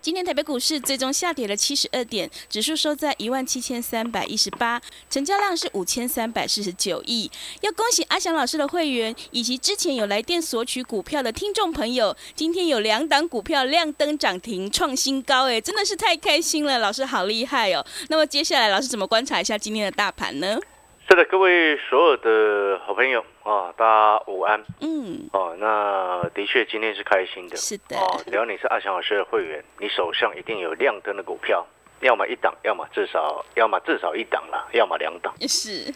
今天台北股市最终下跌了七十二点，指数收在一万七千三百一十八，成交量是五千三百四十九亿。要恭喜阿祥老师的会员以及之前有来电索取股票的听众朋友，今天有两档股票亮灯涨停创新高，哎，真的是太开心了，老师好厉害哦。那么接下来老师怎么观察一下今天的大盘呢？是的，各位所有的好朋友啊，大家午安。嗯，哦，那的确今天是开心的。是的，哦，只要你是阿翔老师的会员，你手上一定有亮灯的股票，要么一档，要么至少，要么至少一档啦，要么两档。是。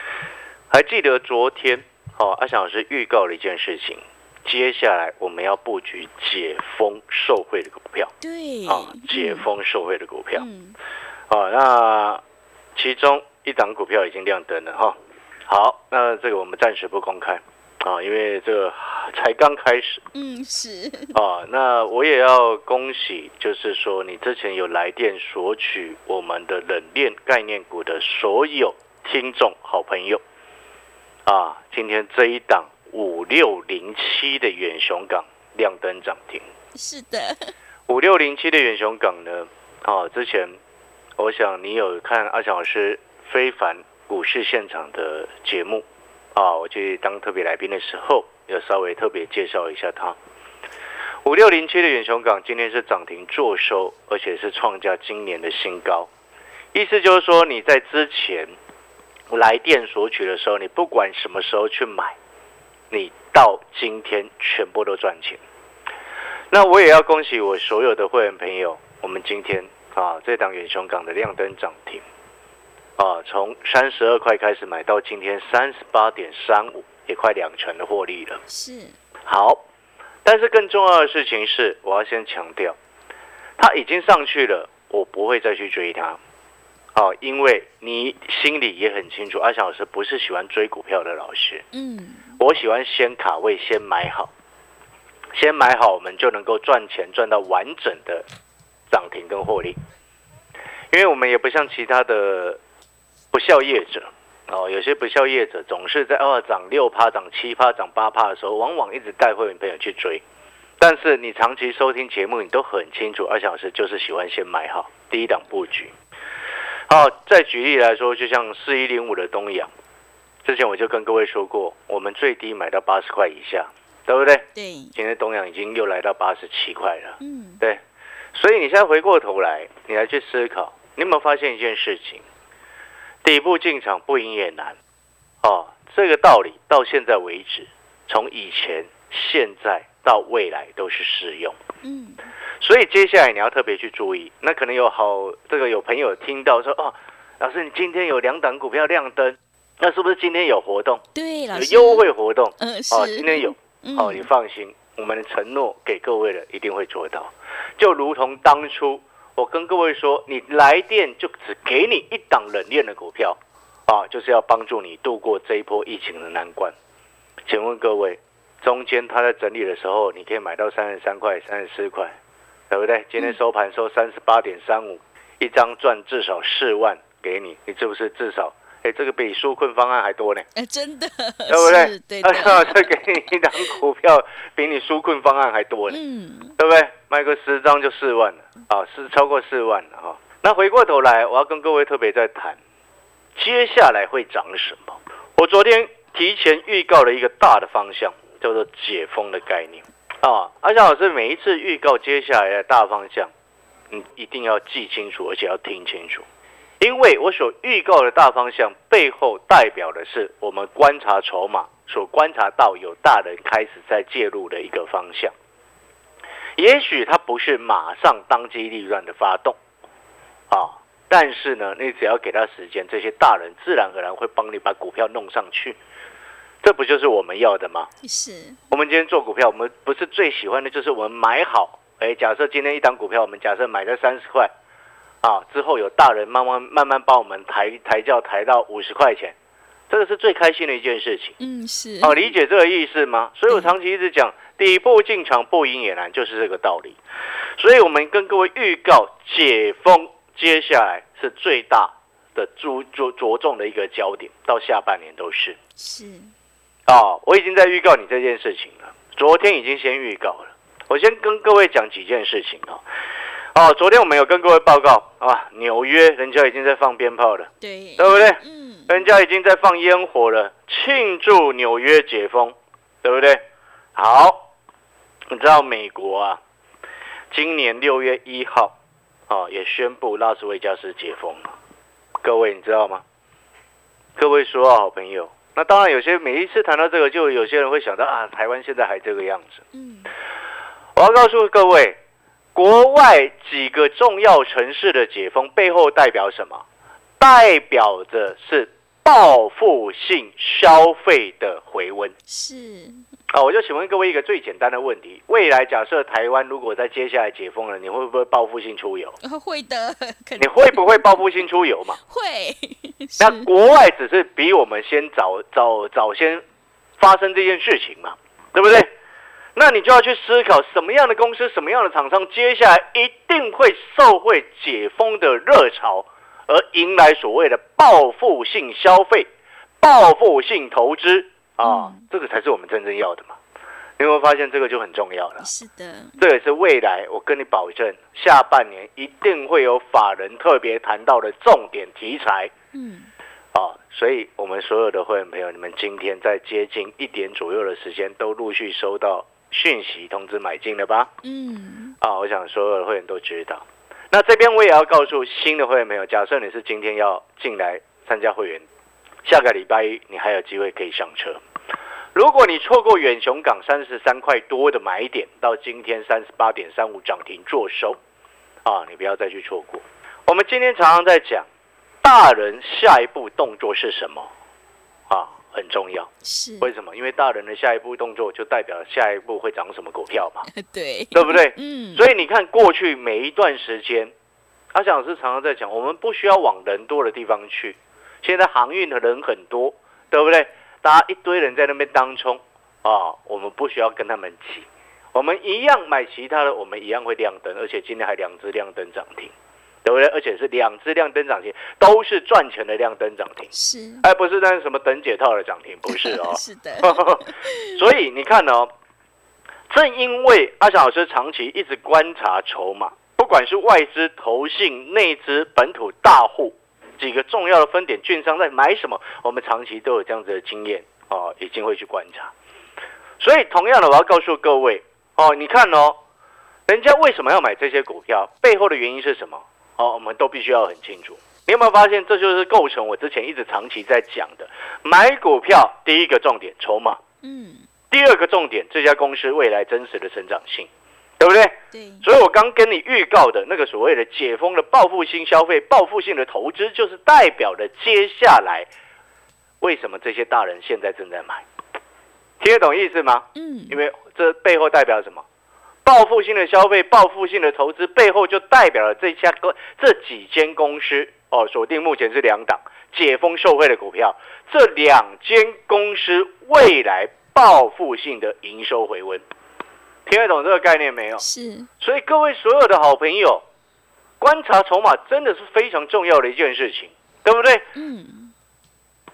还记得昨天，哦，阿翔老师预告了一件事情，接下来我们要布局解封受惠的股票。对。啊，解封受惠的股票。嗯。哦，那其中。一档股票已经亮灯了哈，好，那这个我们暂时不公开啊，因为这个才刚开始。嗯，是。啊，那我也要恭喜，就是说你之前有来电索取我们的冷链概念股的所有听众好朋友啊，今天这一档五六零七的远雄港亮灯涨停。是的。五六零七的远雄港呢，啊，之前我想你有看阿强老师。非凡股市现场的节目啊，我去当特别来宾的时候，要稍微特别介绍一下它。五六零七的远雄港今天是涨停坐收，而且是创下今年的新高。意思就是说，你在之前来电索取的时候，你不管什么时候去买，你到今天全部都赚钱。那我也要恭喜我所有的会员朋友，我们今天啊，这档远雄港的亮灯涨停。啊，从三十二块开始买到今天三十八点三五，也快两成的获利了。是好，但是更重要的事情是，我要先强调，它已经上去了，我不会再去追它。哦，因为你心里也很清楚，阿翔老师不是喜欢追股票的老师。嗯，我喜欢先卡位，先买好，先买好，我们就能够赚钱，赚到完整的涨停跟获利。因为我们也不像其他的。不孝业者哦，有些不孝业者总是在二涨六趴、涨七趴、涨八趴的时候，往往一直带会员朋友去追。但是你长期收听节目，你都很清楚，二小时就是喜欢先买好第一档布局。好，再举例来说，就像四一零五的东阳，之前我就跟各位说过，我们最低买到八十块以下，对不对？对。今天东阳已经又来到八十七块了。嗯。对。所以你现在回过头来，你来去思考，你有没有发现一件事情？底部进场不赢也难，哦，这个道理到现在为止，从以前、现在到未来都是适用。嗯，所以接下来你要特别去注意。那可能有好这个有朋友听到说，哦，老师你今天有两档股票亮灯，那是不是今天有活动？对，有优惠活动。嗯，是。哦，今天有。哦，你放心，我们的承诺给各位的一定会做到，就如同当初。我跟各位说，你来电就只给你一档冷链的股票，啊，就是要帮助你度过这一波疫情的难关。请问各位，中间他在整理的时候，你可以买到三十三块、三十四块，对不对？今天收盘收三十八点三五，一张赚至少四万给你，你是不是至少？哎，这个比纾困方案还多呢！哎，真的，对不对？对的，再给你一张股票，比你纾困方案还多呢，嗯，对不对？卖个十张就四万了，啊，是超过四万了哈。那回过头来，我要跟各位特别在谈，接下来会涨什么？我昨天提前预告了一个大的方向，叫做解封的概念啊。阿翔老师每一次预告接下来的大方向，你一定要记清楚，而且要听清楚。因为我所预告的大方向背后代表的是我们观察筹码所观察到有大人开始在介入的一个方向，也许它不是马上当机立断的发动，啊，但是呢，你只要给他时间，这些大人自然而然会帮你把股票弄上去。这不就是我们要的吗？是，我们今天做股票，我们不是最喜欢的就是我们买好。哎，假设今天一档股票，我们假设买在三十块，啊，之后有大人慢慢慢慢帮我们抬抬轿抬到五十块钱，这个是最开心的一件事情。嗯，是。哦，理解这个意思吗？所以我长期一直讲，底部进场不赢也难，就是这个道理。所以我们跟各位预告，解封接下来是最大的注着着重的一个焦点，到下半年都是。是。哦，我已经在预告你这件事情了。昨天已经先预告了。我先跟各位讲几件事情啊。哦，昨天我们有跟各位报告啊，纽约人家已经在放鞭炮了，对，对不对？嗯，人家已经在放烟火了，庆祝纽约解封，对不对？好，你知道美国啊，今年六月一号啊，也宣布拉斯维加斯解封了。各位你知道吗？各位说啊，好朋友。那当然，有些每一次谈到这个，就有些人会想到啊，台湾现在还这个样子。嗯，我要告诉各位，国外几个重要城市的解封背后代表什么？代表着是报复性消费的回温。是。啊，我就请问各位一个最简单的问题：未来假设台湾如果在接下来解封了，你会不会报复性出游？会的，你会不会报复性出游嘛？会。那国外只是比我们先早早早先发生这件事情嘛，对不对？那你就要去思考什么样的公司、什么样的厂商，接下来一定会受惠解封的热潮，而迎来所谓的报复性消费、报复性投资。啊，这个才是我们真正要的嘛！你有没有发现这个就很重要了？是的，这也是未来我跟你保证，下半年一定会有法人特别谈到的重点题材。嗯，啊，所以我们所有的会员朋友，你们今天在接近一点左右的时间，都陆续收到讯息通知买进了吧？嗯，啊，我想所有的会员都知道。那这边我也要告诉新的会员朋友，假设你是今天要进来参加会员。下个礼拜一，你还有机会可以上车。如果你错过远雄港三十三块多的买点，到今天三十八点三五涨停做收，啊，你不要再去错过。我们今天常常在讲，大人下一步动作是什么？啊，很重要。是为什么？因为大人的下一步动作就代表下一步会涨什么股票嘛？对，对不对？嗯。所以你看，过去每一段时间，阿翔老师常常在讲，我们不需要往人多的地方去。现在航运的人很多，对不对？大家一堆人在那边当冲啊，我们不需要跟他们挤，我们一样买其他的，我们一样会亮灯，而且今天还两只亮灯涨停，对不对？而且是两只亮灯涨停，都是赚钱的亮灯涨停，是，而不是那什么等解套的涨停，不是哦。是的。所以你看哦，正因为阿翔老师长期一直观察筹码，不管是外资、投信、内资、本土大户。几个重要的分点，券商在买什么？我们长期都有这样子的经验哦，已经会去观察。所以，同样的，我要告诉各位哦，你看哦，人家为什么要买这些股票？背后的原因是什么？哦，我们都必须要很清楚。你有没有发现，这就是构成我之前一直长期在讲的买股票第一个重点筹码，嗯，第二个重点这家公司未来真实的成长性。对不对？对，所以我刚跟你预告的那个所谓的解封的报复性消费、报复性的投资，就是代表的接下来为什么这些大人现在正在买，听得懂意思吗？嗯，因为这背后代表什么？报复性的消费、报复性的投资背后就代表了这家公这几间公司哦，锁定目前是两档解封受惠的股票，这两间公司未来报复性的营收回温。听得懂这个概念没有？是，所以各位所有的好朋友，观察筹码真的是非常重要的一件事情，对不对？嗯。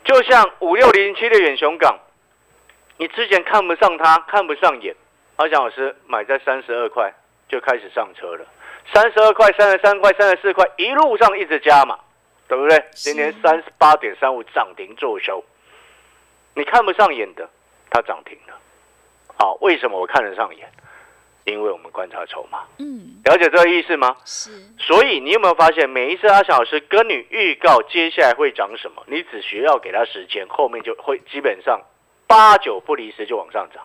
就像五六零七的远雄港，你之前看不上它，看不上眼，阿翔老师买在三十二块就开始上车了，三十二块、三十三块、三十四块，一路上一直加嘛，对不对？今天三十八点三五涨停做收，你看不上眼的，它涨停了。好，为什么我看得上眼？因为我们观察筹码，嗯，了解这个意思吗？是。所以你有没有发现，每一次阿翔老师跟你预告接下来会涨什么，你只需要给他时间，后面就会基本上八九不离十就往上涨。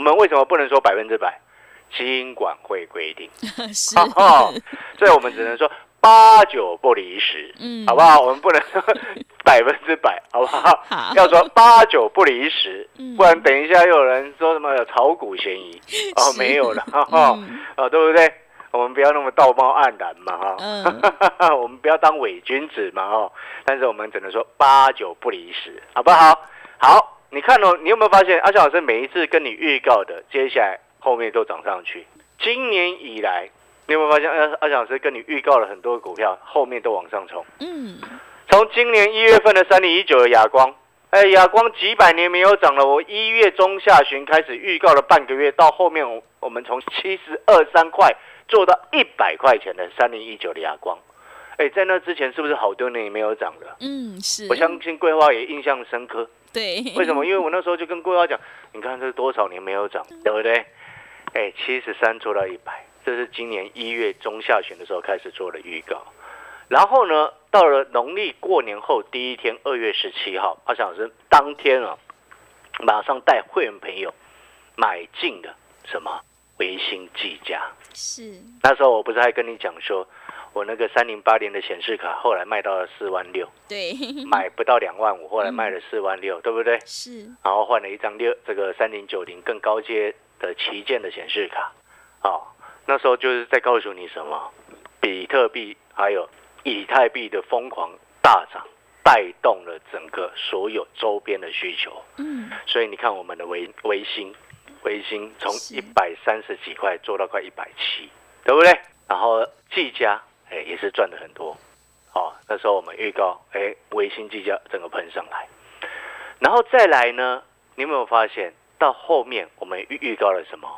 我们为什么不能说百分之百？金管会规定，是。所以我们只能说八九不离十，嗯，好不好？我们不能说 百分之百，好不好？好，要说八九不离十，不然等一下又有人说什么有炒股嫌疑。哦，没有了，哈，哦，对不对？我们不要那么道貌岸然嘛，哈，我们不要当伪君子嘛，哦，但是我们只能说八九不离十，好不好？好，你看哦，你有没有发现阿翔老师每一次跟你预告的，接下来后面都涨上去？今年以来。你有没有发现，阿阿老师跟你预告了很多股票，后面都往上冲。嗯，从今年一月份的三零一九的亚光，哎，亚光几百年没有涨了。我一月中下旬开始预告了半个月，到后面我我们从七十二三块做到一百块钱的三零一九的亚光，哎，在那之前是不是好多年没有涨了？嗯，是。我相信桂花也印象深刻。对。为什么？因为我那时候就跟桂花讲，你看这多少年没有涨，对不对？哎，七十三做到一百。这是今年一月中下旬的时候开始做的预告，然后呢，到了农历过年后第一天，二月十七号，阿翔老师当天啊，马上带会员朋友买进的什么维新技嘉，是那时候我不是还跟你讲说，我那个三零八零的显示卡后来卖到了四万六，对，买不到两万五，后来卖了四万六，对不对？是，然后换了一张六这个三零九零更高阶的旗舰的显示卡，哦。那时候就是在告诉你什么，比特币还有以太币的疯狂大涨，带动了整个所有周边的需求。嗯，所以你看我们的维维星，维星从一百三十几块做到快一百七，对不对？然后技嘉哎也是赚的很多。哦，那时候我们预告哎维新技嘉整个喷上来，然后再来呢，你有没有发现到后面我们预预告了什么？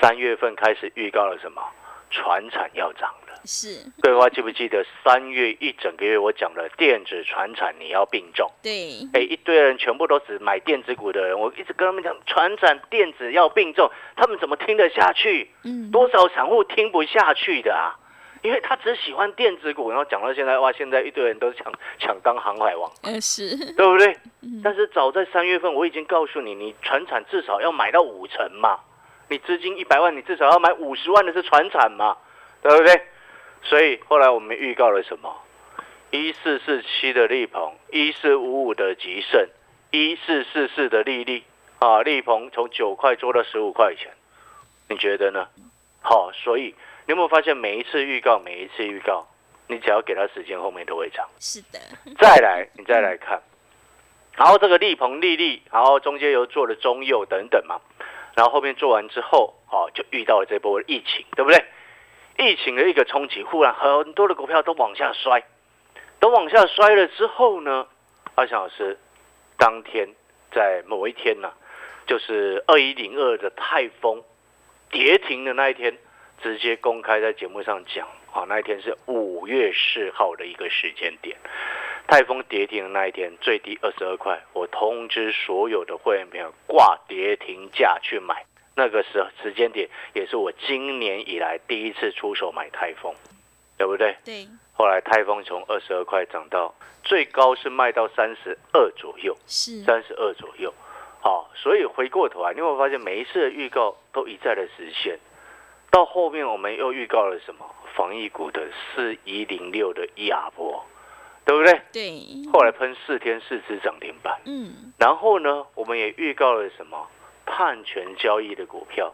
三月份开始预告了什么？船产要涨了。是，桂花记不记得三月一整个月我讲了电子船产你要并重？对。哎，一堆人全部都只买电子股的人，我一直跟他们讲船产电子要并重，他们怎么听得下去？嗯。多少散户听不下去的啊？因为他只喜欢电子股，然后讲到现在，哇，现在一堆人都抢抢当航海王。嗯，是。对不对？嗯。但是早在三月份我已经告诉你，你船产至少要买到五成嘛。你资金一百万，你至少要买五十万的是船产嘛，对不对？所以后来我们预告了什么？一四四七的利鹏，一四五五的吉盛，一四四四的利利啊，利鹏从九块做到十五块钱，你觉得呢？好，所以你有没有发现每一次预告，每一次预告，你只要给他时间，后面都会涨。是的。再来，你再来看，然后这个利鹏、利利，然后中间又做了中右等等嘛。然后后面做完之后，哦，就遇到了这波疫情，对不对？疫情的一个冲击，忽然很多的股票都往下摔，都往下摔了之后呢，阿翔老师当天在某一天呢，就是二一零二的泰丰跌停的那一天，直接公开在节目上讲，啊，那一天是五月四号的一个时间点。泰丰跌停的那一天，最低二十二块，我通知所有的会员朋友挂跌停价去买。那个时时间点，也是我今年以来第一次出手买泰丰，对不对？对。后来泰丰从二十二块涨到最高是卖到三十二左右，是三十二左右。好，所以回过头来，你会发现每一次的预告都一再的实现。到后面我们又预告了什么？防疫股的四一零六的亚波。对不对？对。后来喷四天四只涨停板。嗯。然后呢，我们也预告了什么？判权交易的股票，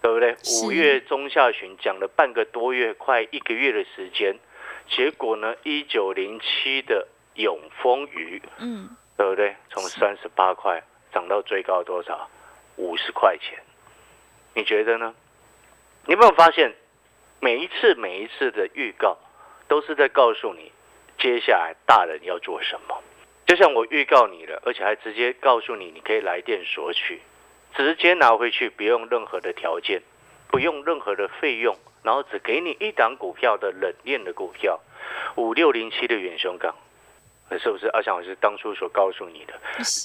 对不对？五月中下旬讲了半个多月，快一个月的时间，结果呢，一九零七的永丰鱼，嗯，对不对？从三十八块涨到最高多少？五十块钱。你觉得呢？你有没有发现，每一次每一次的预告，都是在告诉你。接下来大人要做什么？就像我预告你了，而且还直接告诉你，你可以来电索取，直接拿回去，不用任何的条件，不用任何的费用，然后只给你一档股票的冷链的股票，五六零七的远雄港，是不是？阿翔老师当初所告诉你的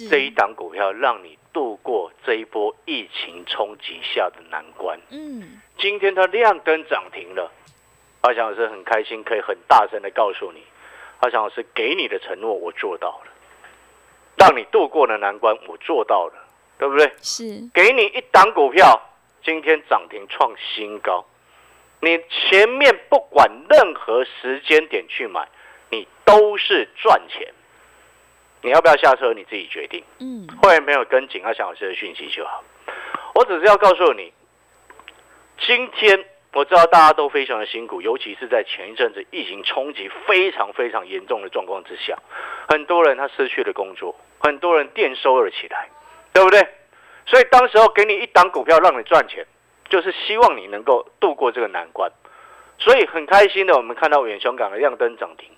这一档股票，让你度过这一波疫情冲击下的难关。嗯，今天它亮灯涨停了，阿翔老师很开心，可以很大声的告诉你。阿翔老师给你的承诺，我做到了，让你度过了难关，我做到了，对不对？是。给你一档股票，今天涨停创新高，你前面不管任何时间点去买，你都是赚钱。你要不要下车？你自己决定。嗯，会员朋友跟紧阿翔老师的讯息就好。我只是要告诉你，今天我知道大家都非常的辛苦，尤其是在前一阵子疫情冲击非常非常严重的状况之下，很多人他失去了工作，很多人店收了起来，对不对？所以当时候给你一档股票让你赚钱，就是希望你能够度过这个难关。所以很开心的，我们看到远雄港的亮灯涨停。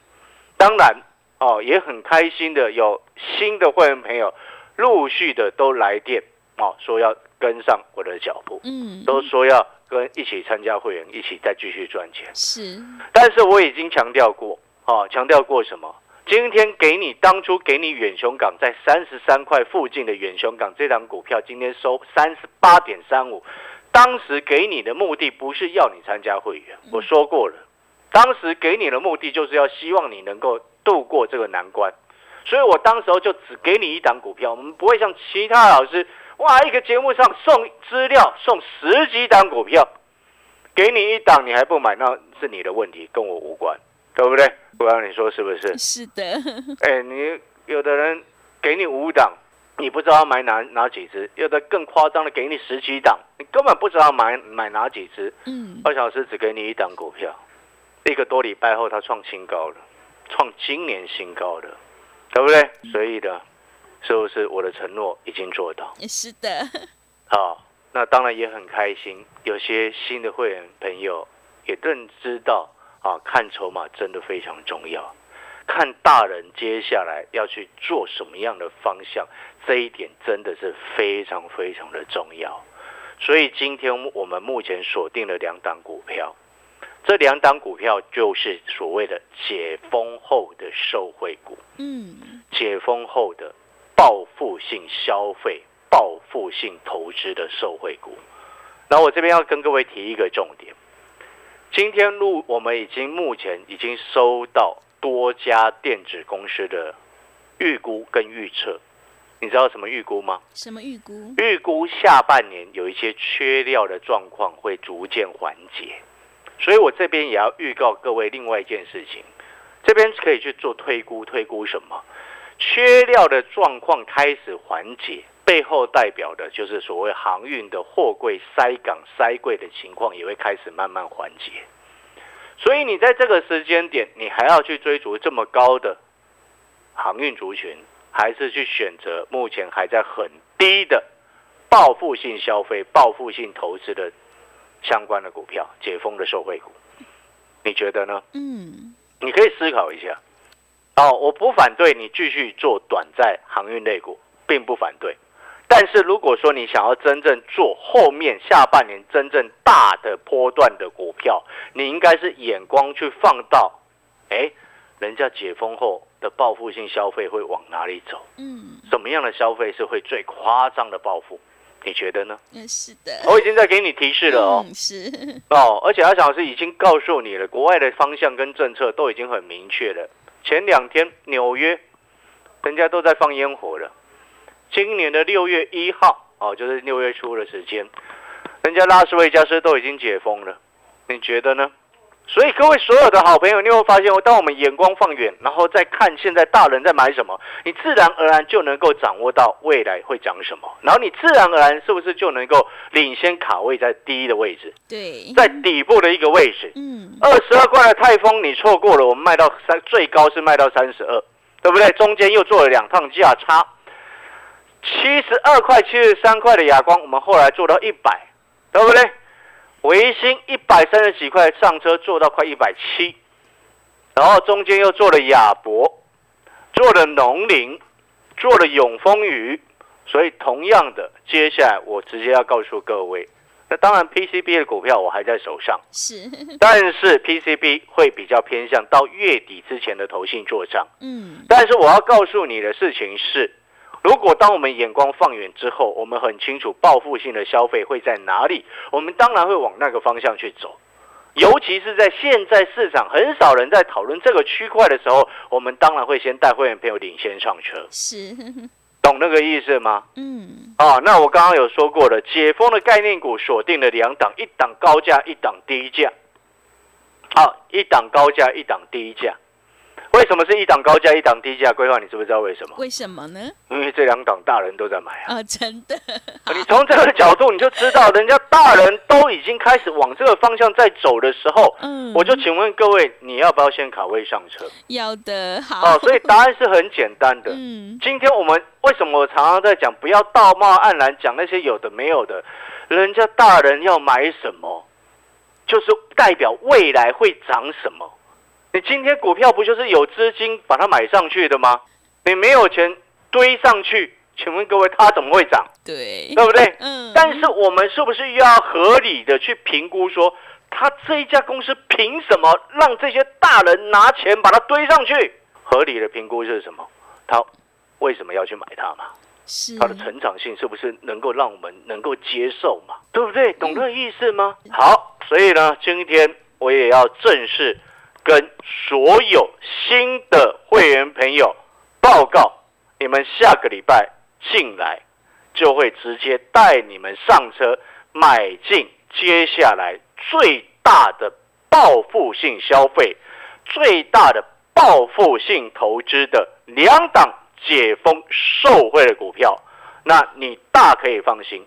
当然哦，也很开心的有新的会员朋友陆续的都来电哦，说要跟上我的脚步，嗯，都说要跟一起参加会员，一起再继续赚钱。是，但是我已经强调过，哦，强调过什么？今天给你当初给你远雄港在三十三块附近的远雄港这档股票，今天收三十八点三五。当时给你的目的不是要你参加会员，我说过了，当时给你的目的就是要希望你能够度过这个难关。所以我当时候就只给你一档股票，我们不会像其他老师，哇，一个节目上送资料送十几档股票，给你一档你还不买，那是你的问题，跟我无关，对不对？不然你说是不是？是的，哎，你有的人给你五档，你不知道买哪哪几只；有的更夸张的给你十几档，你根本不知道买买哪几只。嗯，二小时只给你一档股票，一个多礼拜后它创新高了，创今年新高了，对不对？所以呢，是不是我的承诺已经做到？是的，好，那当然也很开心，有些新的会员朋友也更知道啊，看筹码真的非常重要，看大人接下来要去做什么样的方向，这一点真的是非常非常的重要。所以今天我们目前锁定了两档股票，这两档股票就是所谓的解封后的受惠股。嗯，解封后的报复性消费、报复性投资的受惠股。那我这边要跟各位提一个重点，今天录我们已经目前已经收到多家电子公司的预估跟预测，你知道什么预估吗？什么预估？预估下半年有一些缺料的状况会逐渐缓解，所以我这边也要预告各位另外一件事情，这边可以去做推估，推估什么？缺料的状况开始缓解，背后代表的就是所谓航运的货柜塞港塞柜的情况也会开始慢慢缓解。所以你在这个时间点，你还要去追逐这么高的航运族群，还是去选择目前还在很低的报复性消费、报复性投资的相关的股票，解封的受惠股？你觉得呢？嗯，你可以思考一下。哦，我不反对你继续做短债航运类股，并不反对。但是如果说你想要真正做后面下半年真正大的波段的股票，你应该是眼光去放到，哎，人家解封后的报复性消费会往哪里走？嗯，什么样的消费是会最夸张的报复？你觉得呢？嗯，是的，我已经在给你提示了哦。嗯，是，哦，而且阿翔老师已经告诉你了，国外的方向跟政策都已经很明确了。前两天纽约，人家都在放烟火了。今年的六月一号，哦，就是六月初的时间，人家拉斯维加斯都已经解封了。你觉得呢？所以各位所有的好朋友，你会发现，当我们眼光放远，然后再看现在大人在买什么，你自然而然就能够掌握到未来会涨什么，然后你自然而然是不是就能够领先卡位在第一的位置？对，在底部的一个位置。嗯，二十二块的泰丰你错过了，我们卖到三，最高是卖到三十二，对不对？中间又做了两趟价差，七十二块、七十三块的亚光，我们后来做到一百，对不对？维新一百三十几块上车做到快一百七，然后中间又做了亚博，做了农林，做了永丰鱼，所以同样的，接下来我直接要告诉各位，那当然 PCB 的股票我还在手上。是，但是 PCB 会比较偏向到月底之前的投信做账。嗯，但是我要告诉你的事情是，如果当我们眼光放远之后，我们很清楚报复性的消费会在哪里，我们当然会往那个方向去走。尤其是在现在市场很少人在讨论这个区块的时候，我们当然会先带会员朋友领先上车，是，懂那个意思吗？嗯，啊，那我刚刚有说过了，解封的概念股锁定了两档，一档高价，一档低价。好，一档高价，一档低价。为什么是一档高价，一档低价？规划你知不知道为什么？为什么呢？因为这两档大人都在买啊。哦，真的。你从这个角度你就知道，人家大人都已经开始往这个方向在走的时候，嗯，我就请问各位，你要不要先卡位上车？要的，好。哦，所以答案是很简单的。嗯，今天我们为什么我常常在讲，不要道貌岸然讲那些有的没有的，人家大人要买什么，就是代表未来会涨什么。你今天股票不就是有资金把它买上去的吗？你没有钱堆上去，请问各位，它怎么会涨？对，对不对？嗯。但是我们是不是要合理的去评估，说他这一家公司凭什么让这些大人拿钱把它堆上去？合理的评估是什么？他为什么要去买它嘛？是。它的成长性是不是能够让我们能够接受嘛？对不对？懂这个意思吗？好，所以呢，今天我也要正式。跟所有新的会员朋友报告，你们下个礼拜进来就会直接带你们上车，买进接下来最大的报复性消费、最大的报复性投资的两档解封受惠的股票，那你大可以放心。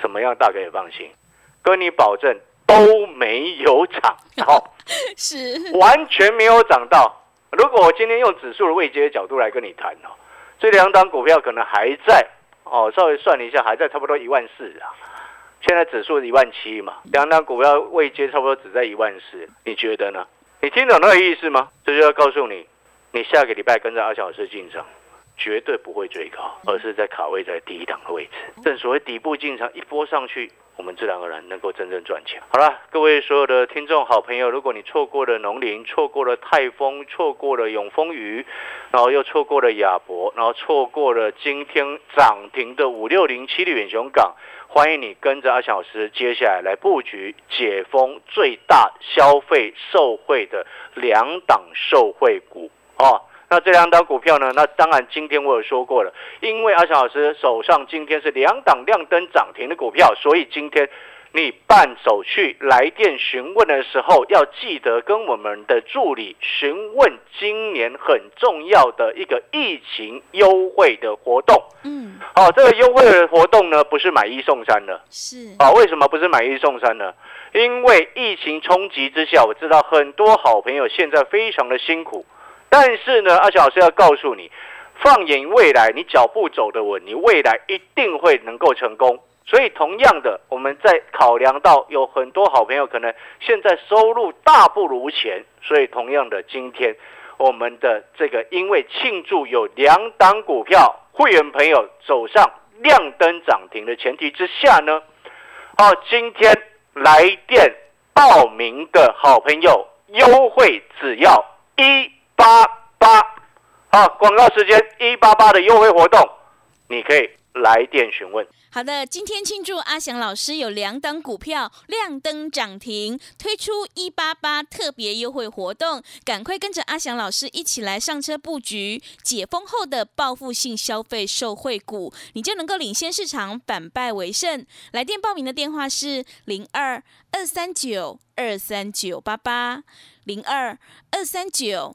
什么样大可以放心？跟你保证。都没有涨到，是完全没有涨到。如果我今天用指数的位阶的角度来跟你谈哦，这两档股票可能还在哦，稍微算了一下，还在差不多一万四啊。现在指数一万七嘛，两档股票位阶差不多只在一万四，你觉得呢？你听懂那个意思吗？这就要告诉你，你下个礼拜跟着阿小老师进场，绝对不会追高，而是在卡位在低档的位置。正所谓底部进场一波上去。我们自然而然能够真正赚钱。好了，各位所有的听众好朋友，如果你错过了农林，错过了泰丰，错过了永丰鱼，然后又错过了亚博，然后错过了今天涨停的五六零七的远雄港，欢迎你跟着阿强老师接下来来布局解封最大消费受惠的两档受惠股哦。那这两档股票呢？那当然，今天我有说过了，因为阿翔老师手上今天是两档亮灯涨停的股票，所以今天你办手续来电询问的时候，要记得跟我们的助理询问今年很重要的一个疫情优惠的活动。嗯，好，这个优惠的活动呢，不是买一送三的。是啊，为什么不是买一送三呢？因为疫情冲击之下，我知道很多好朋友现在非常的辛苦。但是呢，阿小老师要告诉你，放眼未来，你脚步走得稳，你未来一定会能够成功。所以，同样的，我们在考量到有很多好朋友可能现在收入大不如前，所以同样的，今天我们的这个因为庆祝有两档股票会员朋友走上亮灯涨停的前提之下呢，好，今天来电报名的好朋友优惠只要一。八八，好，广告时间一八八的优惠活动，你可以来电询问。好的，今天庆祝阿翔老师有两档股票亮灯涨停，推出一八八特别优惠活动，赶快跟着阿翔老师一起来上车布局解封后的报复性消费受惠股，你就能够领先市场，反败为胜。来电报名的电话是零二二三九二三九八八零二二三九。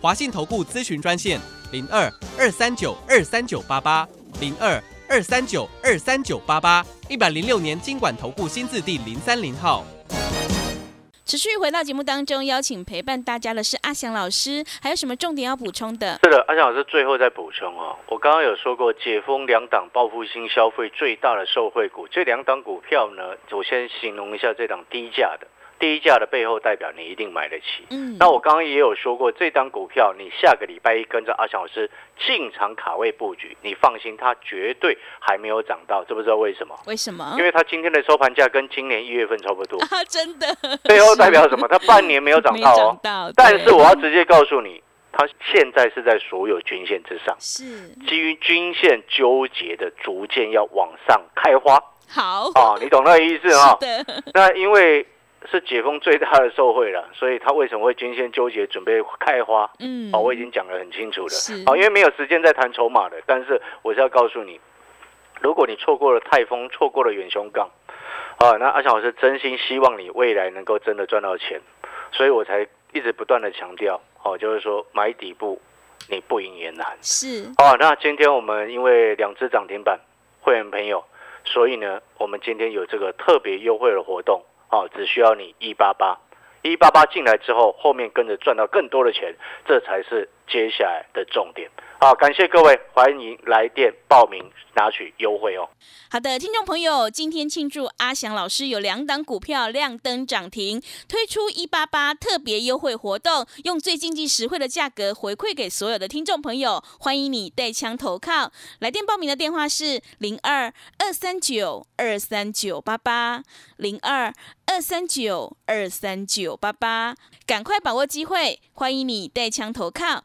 华信投顾咨询专线零二二三九二三九八八零二二三九二三九八八一百零六年经管投顾新字第零三零号。持续回到节目当中，邀请陪伴大家的是阿翔老师，还有什么重点要补充的？是的，阿翔老师最后再补充哦。我刚刚有说过，解封两档报复性消费最大的受惠股，这两档股票呢，我先形容一下这档低价的。低价的背后代表你一定买得起。嗯，那我刚刚也有说过，这张股票你下个礼拜一跟着阿翔老师进场卡位布局，你放心，它绝对还没有涨到，知不知道为什么？为什么因？为它今天的收盘价跟今年一月份差不多，啊，真的，背后代表什么？它半年没有涨到哦。但是我要直接告诉你，它现在是在所有均线之上，是基于均线纠结的，逐渐要往上开花好，啊，你懂那个意思啊？是的，那因为是解封最大的受惠了，所以他为什么会今天纠结，准备开花？嗯，哦，我已经讲得很清楚了。是哦，因为没有时间再谈筹码了，但是我是要告诉你，如果你错过了泰丰，错过了远雄港，啊，那阿翔老师真心希望你未来能够真的赚到钱，所以我才一直不断的强调，哦，就是说买底部你不赢也难。是哦，那今天我们因为两只涨停板，会员朋友，所以呢，我们今天有这个特别优惠的活动，哦，只需要你一八八，一八八进来之后，后面跟着赚到更多的钱，这才是接下来的重点。好，感谢各位，欢迎来电报名拿取优惠哦。好的，听众朋友，今天庆祝阿翔老师有两档股票亮灯涨停，推出一八八特别优惠活动，用最经济实惠的价格回馈给所有的听众朋友。欢迎你带枪投靠，来电报名的电话是零二二三九二三九八八零二二三九二三九八八，赶快把握机会，欢迎你带枪投靠